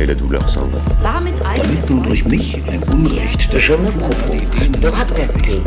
et la douleur s'en va. Damit nun durch mich ein Unrecht Je me propose de raconter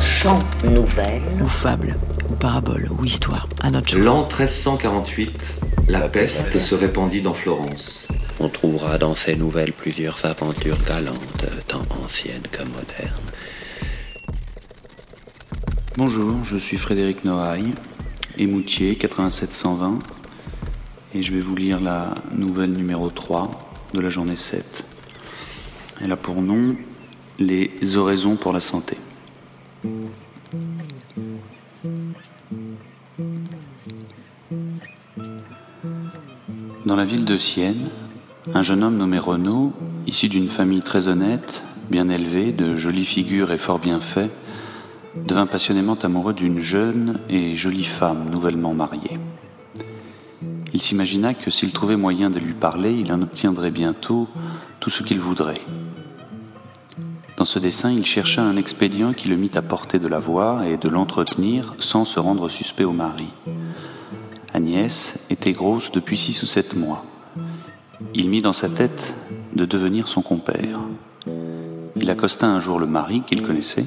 100 nouvelles ou fable, ou parabole, ou histoire, à notre. L'an 1348, la peste se répandit dans Florence. On trouvera dans ces nouvelles plusieurs aventures galantes, tant anciennes que modernes. Bonjour, je suis Frédéric Noailles, émoutier 8720, et je vais vous lire la nouvelle numéro 3 de la journée 7. Elle a pour nom Les oraisons pour la santé. Dans la ville de Sienne, un jeune homme nommé Renaud, issu d'une famille très honnête, bien élevée, de jolie figure et fort bien fait, devint passionnément amoureux d'une jeune et jolie femme nouvellement mariée. Il s'imagina que s'il trouvait moyen de lui parler, il en obtiendrait bientôt tout ce qu'il voudrait. Dans ce dessin, il chercha un expédient qui le mit à portée de la voir et de l'entretenir sans se rendre suspect au mari. Agnès était grosse depuis six ou sept mois. Il mit dans sa tête de devenir son compère. Il accosta un jour le mari qu'il connaissait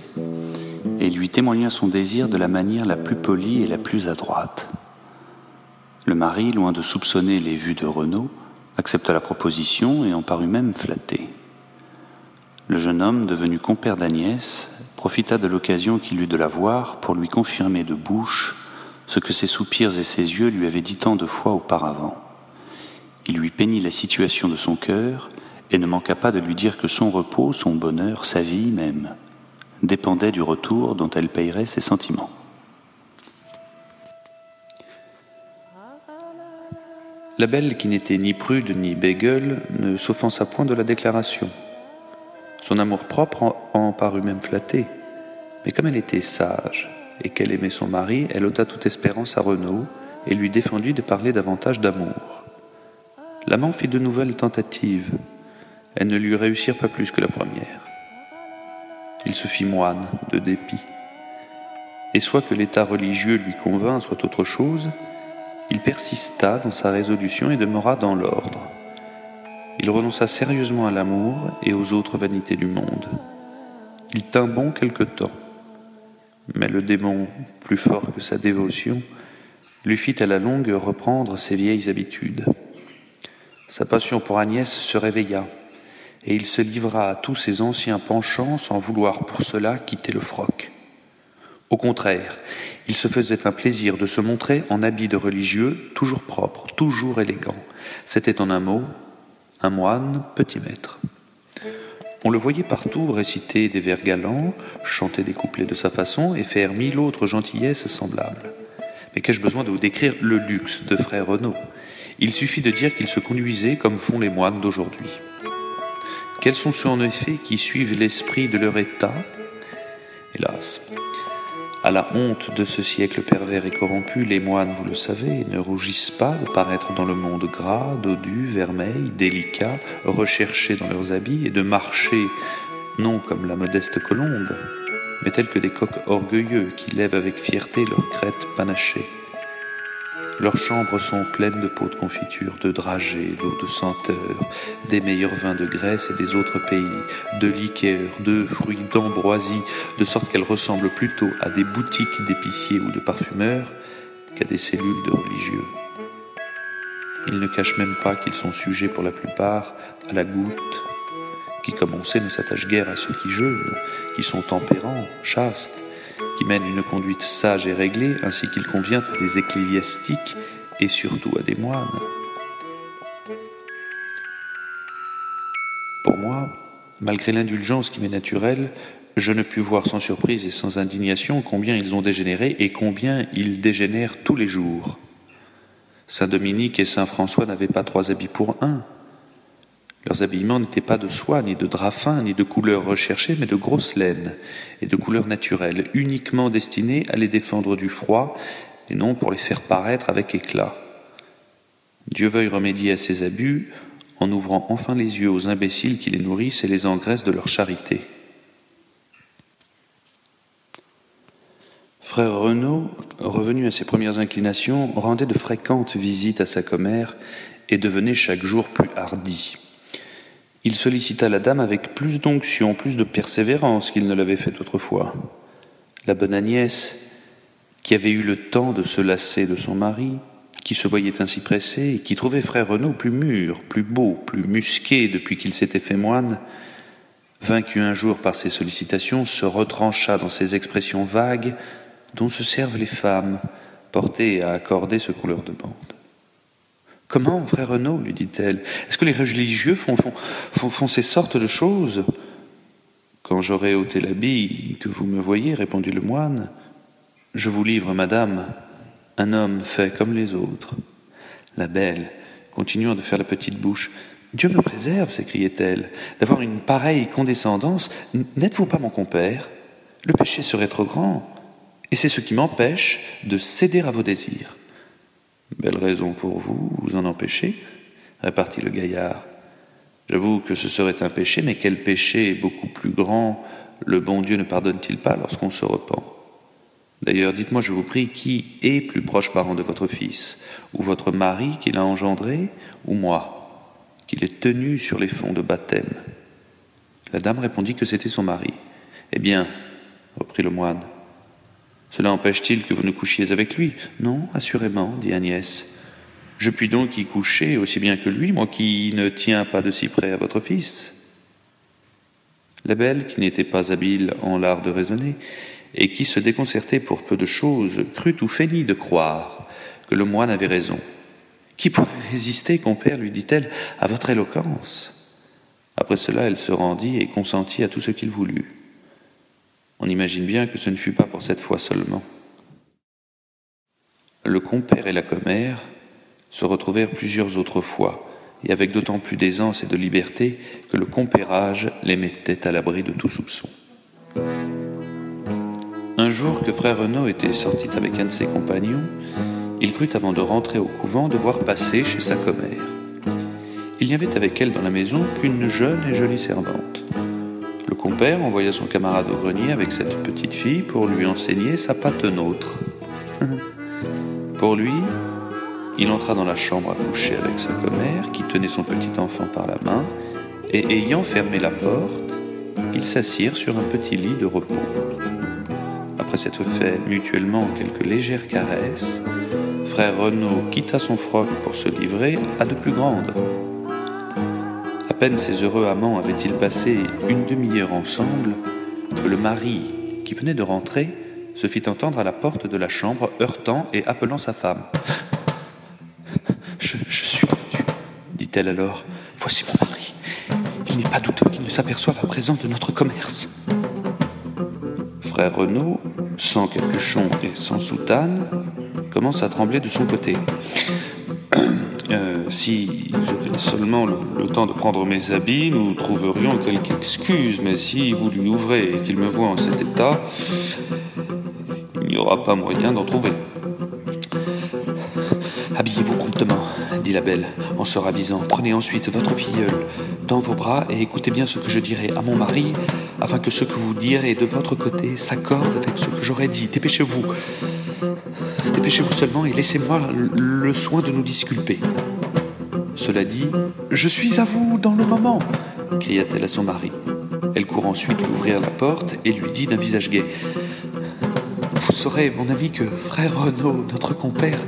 et lui témoigna son désir de la manière la plus polie et la plus adroite. Le mari, loin de soupçonner les vues de Renaud, accepta la proposition et en parut même flatté. Le jeune homme, devenu compère d'Agnès, profita de l'occasion qu'il eut de la voir pour lui confirmer de bouche ce que ses soupirs et ses yeux lui avaient dit tant de fois auparavant. Il lui peignit la situation de son cœur et ne manqua pas de lui dire que son repos, son bonheur, sa vie même, dépendait du retour dont elle payerait ses sentiments. La belle, qui n'était ni prude ni bégueule, ne s'offensa point de la déclaration. Son amour-propre en, en parut même flatté, mais comme elle était sage et qu'elle aimait son mari, elle ôta toute espérance à Renaud et lui défendit de parler davantage d'amour. L'amant fit de nouvelles tentatives. Elles ne lui réussirent pas plus que la première. Il se fit moine de dépit. Et soit que l'état religieux lui convint, soit autre chose, il persista dans sa résolution et demeura dans l'ordre. Il renonça sérieusement à l'amour et aux autres vanités du monde. Il tint bon quelque temps, mais le démon, plus fort que sa dévotion, lui fit à la longue reprendre ses vieilles habitudes. Sa passion pour Agnès se réveilla, et il se livra à tous ses anciens penchants sans vouloir pour cela quitter le froc. Au contraire, il se faisait un plaisir de se montrer en habit de religieux, toujours propre, toujours élégant. C'était en un mot un moine petit maître. On le voyait partout réciter des vers galants, chanter des couplets de sa façon et faire mille autres gentillesses semblables. Mais qu'ai-je besoin de vous décrire le luxe de frère Renaud? Il suffit de dire qu'il se conduisait comme font les moines d'aujourd'hui. Quels sont ceux en effet qui suivent l'esprit de leur état? Hélas, à la honte de ce siècle pervers et corrompu, les moines, vous le savez, ne rougissent pas de paraître dans le monde gras, dodu, vermeil, délicat, recherchés dans leurs habits, et de marcher, non comme la modeste colombe, mais tels que des coqs orgueilleux qui lèvent avec fierté leurs crêtes panachées. Leurs chambres sont pleines de pots de confiture, de dragées, d'eau de senteur, des meilleurs vins de Grèce et des autres pays, de liqueurs, de fruits, d'ambroisie, de sorte qu'elles ressemblent plutôt à des boutiques d'épiciers ou de parfumeurs qu'à des cellules de religieux. Ils ne cachent même pas qu'ils sont sujets pour la plupart à la goutte, qui, comme on sait, ne s'attache guère à ceux qui jeûnent, qui sont tempérants, chastes, qui mènent une conduite sage et réglée, ainsi qu'il convient à des ecclésiastiques et surtout à des moines. Pour moi, malgré l'indulgence qui m'est naturelle, je ne pus voir sans surprise et sans indignation combien ils ont dégénéré et combien ils dégénèrent tous les jours. Saint Dominique et Saint François n'avaient pas trois habits pour un. Leurs habillements n'étaient pas de soie, ni de drap fin, ni de couleur recherchée, mais de grosse laine et de couleur naturelle, uniquement destinées à les défendre du froid et non pour les faire paraître avec éclat. Dieu veuille remédier à ces abus en ouvrant enfin les yeux aux imbéciles qui les nourrissent et les engraissent de leur charité. Frère Renaud, revenu à ses premières inclinations, rendait de fréquentes visites à sa commère et devenait chaque jour plus hardi. Il sollicita la dame avec plus d'onction, plus de persévérance qu'il ne l'avait fait autrefois. La bonne Agnès, qui avait eu le temps de se lasser de son mari, qui se voyait ainsi pressé, et qui trouvait frère Renaud plus mûr, plus beau, plus musqué depuis qu'il s'était fait moine, vaincu un jour par ses sollicitations, se retrancha dans ces expressions vagues dont se servent les femmes, portées à accorder ce qu'on leur demande. Comment, frère Renaud lui dit-elle, est-ce que les religieux font, font, ces sortes de choses Quand j'aurai ôté l'habit que vous me voyez, répondit le moine, je vous livre, madame, un homme fait comme les autres. La belle, continuant de faire la petite bouche, Dieu me préserve, s'écriait-elle, d'avoir une pareille condescendance. N'êtes-vous pas mon compère? Le péché serait trop grand, et c'est ce qui m'empêche de céder à vos désirs. Belle raison pour vous, vous en empêcher, répartit le gaillard. J'avoue que ce serait un péché, mais quel péché beaucoup plus grand le bon Dieu ne pardonne-t-il pas lorsqu'on se repent? D'ailleurs, dites-moi, je vous prie, qui est plus proche parent de votre fils? Ou votre mari qui l'a engendré Ou moi, qui l'ai tenu sur les fonds de baptême? La dame répondit que c'était son mari. Eh bien, reprit le moine, cela empêche-t-il que vous ne couchiez avec lui? Non, assurément, dit Agnès. Je puis donc y coucher aussi bien que lui, moi qui ne tiens pas de si près à votre fils. La belle, qui n'était pas habile en l'art de raisonner, et qui se déconcertait pour peu de choses, crut ou feignit de croire que le moine avait raison. Qui pourrait résister, compère, lui dit-elle, à votre éloquence? Après cela, elle se rendit et consentit à tout ce qu'il voulut. On imagine bien que ce ne fut pas pour cette fois seulement. Le compère et la commère se retrouvèrent plusieurs autres fois, et avec d'autant plus d'aisance et de liberté que le compérage les mettait à l'abri de tout soupçon. Un jour que frère Renaud était sorti avec un de ses compagnons, il crut avant de rentrer au couvent devoir passer chez sa commère. Il n'y avait avec elle dans la maison qu'une jeune et jolie servante. Le compère envoya son camarade au grenier avec cette petite fille pour lui enseigner sa nôtre. pour lui, il entra dans la chambre à coucher avec sa commère qui tenait son petit enfant par la main et ayant fermé la porte, ils s'assirent sur un petit lit de repos. Après s'être fait mutuellement quelques légères caresses, frère Renaud quitta son froc pour se livrer à de plus grandes peine ces heureux amants avaient-ils passé une demi-heure ensemble que le mari, qui venait de rentrer, se fit entendre à la porte de la chambre, heurtant et appelant sa femme. Je, suis perdu, dit-elle alors. Voici mon mari. Il n'est pas douteux qu'il ne s'aperçoive à présent de notre commerce. Frère Renaud, sans capuchon et sans soutane, commence à trembler de son côté. Euh, si j'avais seulement le, temps de prendre mes habits, nous trouverions quelque excuse, mais si vous lui ouvrez et qu'il me voit en cet état, il n'y aura pas moyen d'en trouver. Habillez-vous promptement, dit la belle, en se ravisant. Prenez ensuite votre filleule dans vos bras et écoutez bien ce que je dirai à mon mari, afin que ce que vous direz de votre côté s'accorde avec ce que j'aurais dit. Dépêchez-vous. Dépêchez-vous seulement et laissez-moi le soin de nous disculper. Cela dit, je suis à vous dans le moment, cria-t-elle à son mari. Elle court ensuite ouvrir la porte et lui dit d'un visage gai Vous saurez, mon ami, que frère Renaud, notre compère,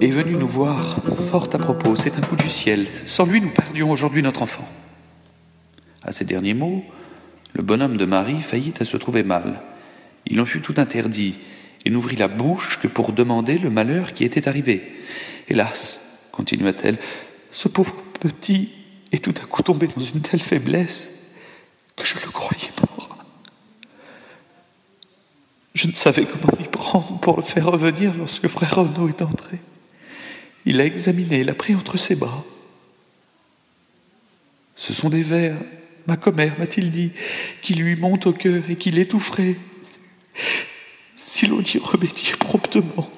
est venu nous voir fort à propos. C'est un coup du ciel. Sans lui, nous perdions aujourd'hui notre enfant. À ces derniers mots, le bonhomme de Marie faillit à se trouver mal. Il en fut tout interdit et n'ouvrit la bouche que pour demander le malheur qui était arrivé. Hélas, continua-t-elle, ce pauvre petit est tout à coup tombé dans une telle faiblesse que je le croyais mort. Je ne savais comment m'y prendre pour le faire revenir lorsque frère Renaud est entré. Il l'a examiné, l'a pris entre ses bras. Ce sont des vers, ma commère m'a-t-il dit, qui lui montent au cœur et qui l'étoufferaient. Si l'on y remédiait promptement.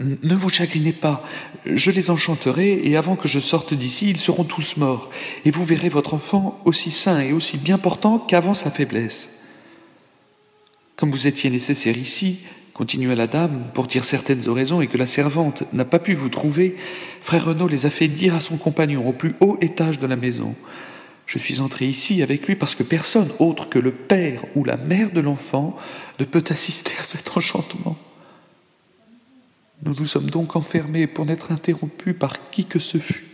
Ne vous chagrinez pas, je les enchanterai, et avant que je sorte d'ici, ils seront tous morts, et vous verrez votre enfant aussi sain et aussi bien portant qu'avant sa faiblesse. Comme vous étiez nécessaire ici, continua la dame, pour dire certaines oraisons et que la servante n'a pas pu vous trouver, frère Renaud les a fait dire à son compagnon au plus haut étage de la maison. Je suis entré ici avec lui parce que personne autre que le père ou la mère de l'enfant ne peut assister à cet enchantement. Nous nous sommes donc enfermés pour n'être interrompus par qui que ce fût.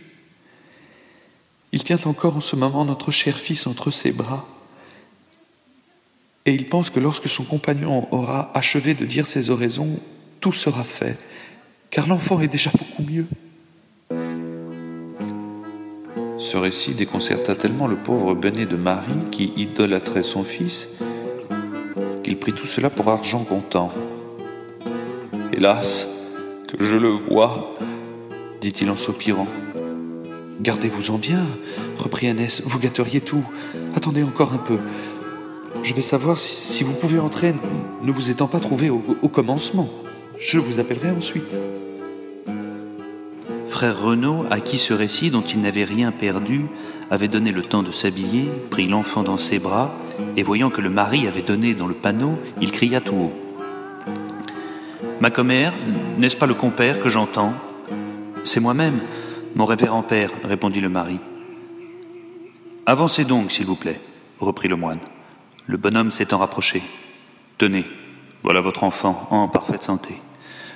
Il tient encore en ce moment notre cher fils entre ses bras, et il pense que lorsque son compagnon aura achevé de dire ses oraisons, tout sera fait, car l'enfant est déjà beaucoup mieux. Ce récit déconcerta tellement le pauvre Benet de Marie qui idolâtrait son fils qu'il prit tout cela pour argent comptant. Hélas, je le vois, dit-il en soupirant. Gardez-vous-en bien, reprit Annès, vous gâteriez tout. Attendez encore un peu. Je vais savoir si, vous pouvez entrer, ne vous étant pas trouvé au, au commencement. Je vous appellerai ensuite. Frère Renaud, à qui ce récit dont il n'avait rien perdu avait donné le temps de s'habiller, prit l'enfant dans ses bras, et voyant que le mari avait donné dans le panneau, il cria tout haut. Ma commère, n'est-ce pas le compère que j'entends? C'est moi-même, mon révérend père, répondit le mari. Avancez donc, s'il vous plaît, reprit le moine. Le bonhomme s'étant rapproché. Tenez, voilà votre enfant en parfaite santé.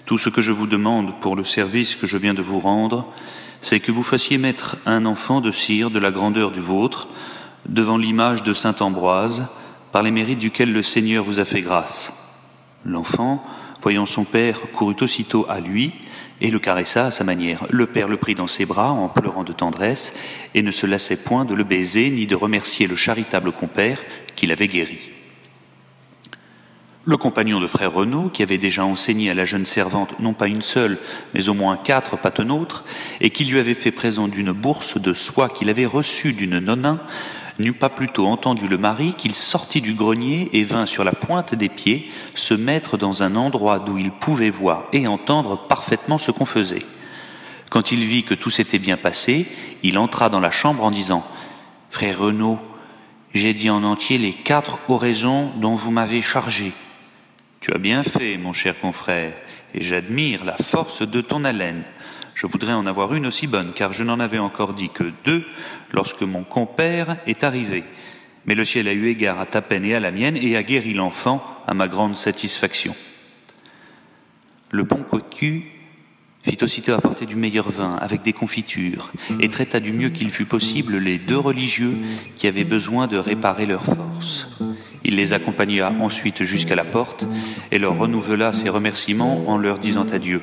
Tout ce que je vous demande pour le service que je viens de vous rendre, c'est que vous fassiez mettre un enfant de cire de la grandeur du vôtre devant l'image de Saint Ambroise, par les mérites duquel le Seigneur vous a fait grâce. L'enfant, voyant son père, courut aussitôt à lui et le caressa à sa manière. Le père le prit dans ses bras en pleurant de tendresse et ne se lassait point de le baiser ni de remercier le charitable compère qui l'avait guéri. Le compagnon de frère Renaud, qui avait déjà enseigné à la jeune servante non pas une seule, mais au moins quatre patenôtres, et qui lui avait fait présent d'une bourse de soie qu'il avait reçue d'une nonin, n'eut pas plutôt entendu le mari qu'il sortit du grenier et vint sur la pointe des pieds se mettre dans un endroit d'où il pouvait voir et entendre parfaitement ce qu'on faisait. Quand il vit que tout s'était bien passé, il entra dans la chambre en disant Frère Renaud, j'ai dit en entier les quatre oraisons dont vous m'avez chargé. Tu as bien fait, mon cher confrère, et j'admire la force de ton haleine. Je voudrais en avoir une aussi bonne, car je n'en avais encore dit que deux lorsque mon compère est arrivé. Mais le ciel a eu égard à ta peine et à la mienne, et a guéri l'enfant à ma grande satisfaction. Le bon cocu fit aussitôt apporter du meilleur vin avec des confitures, et traita du mieux qu'il fut possible les deux religieux qui avaient besoin de réparer leurs forces. Il les accompagna ensuite jusqu'à la porte et leur renouvela ses remerciements en leur disant adieu.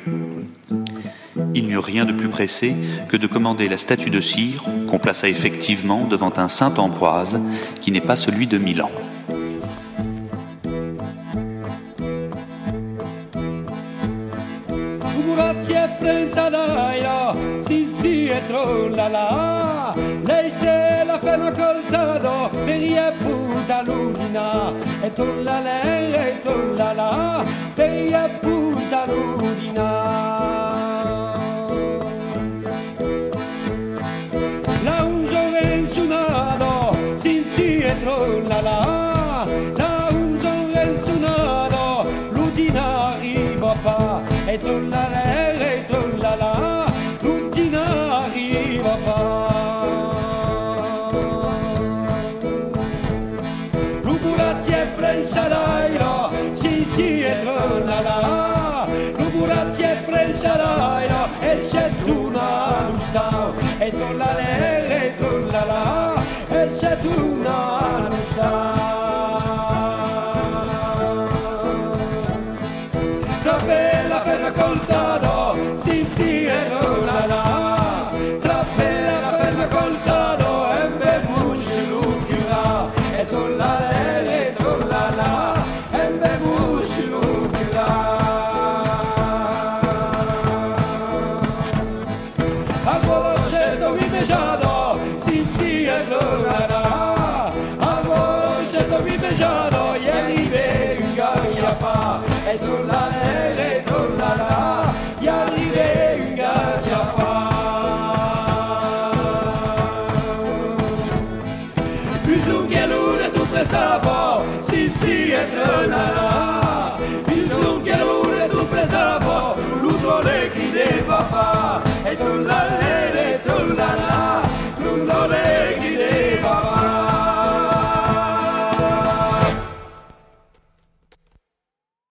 Il n'y eut rien de plus pressé que de commander la statue de cire qu'on plaça effectivement devant un Saint Ambroise qui n'est pas celui de Milan. Si e trollala la un giovane suonato l'udina arriva pa e tollala e tollala l'udina arriva pa prensalairo, si si e trollala, lu burazie prensalairo, e se tu non stau, e trollale, e trollala, e se tu non Itape la ferra col sado, sì sì è tornato.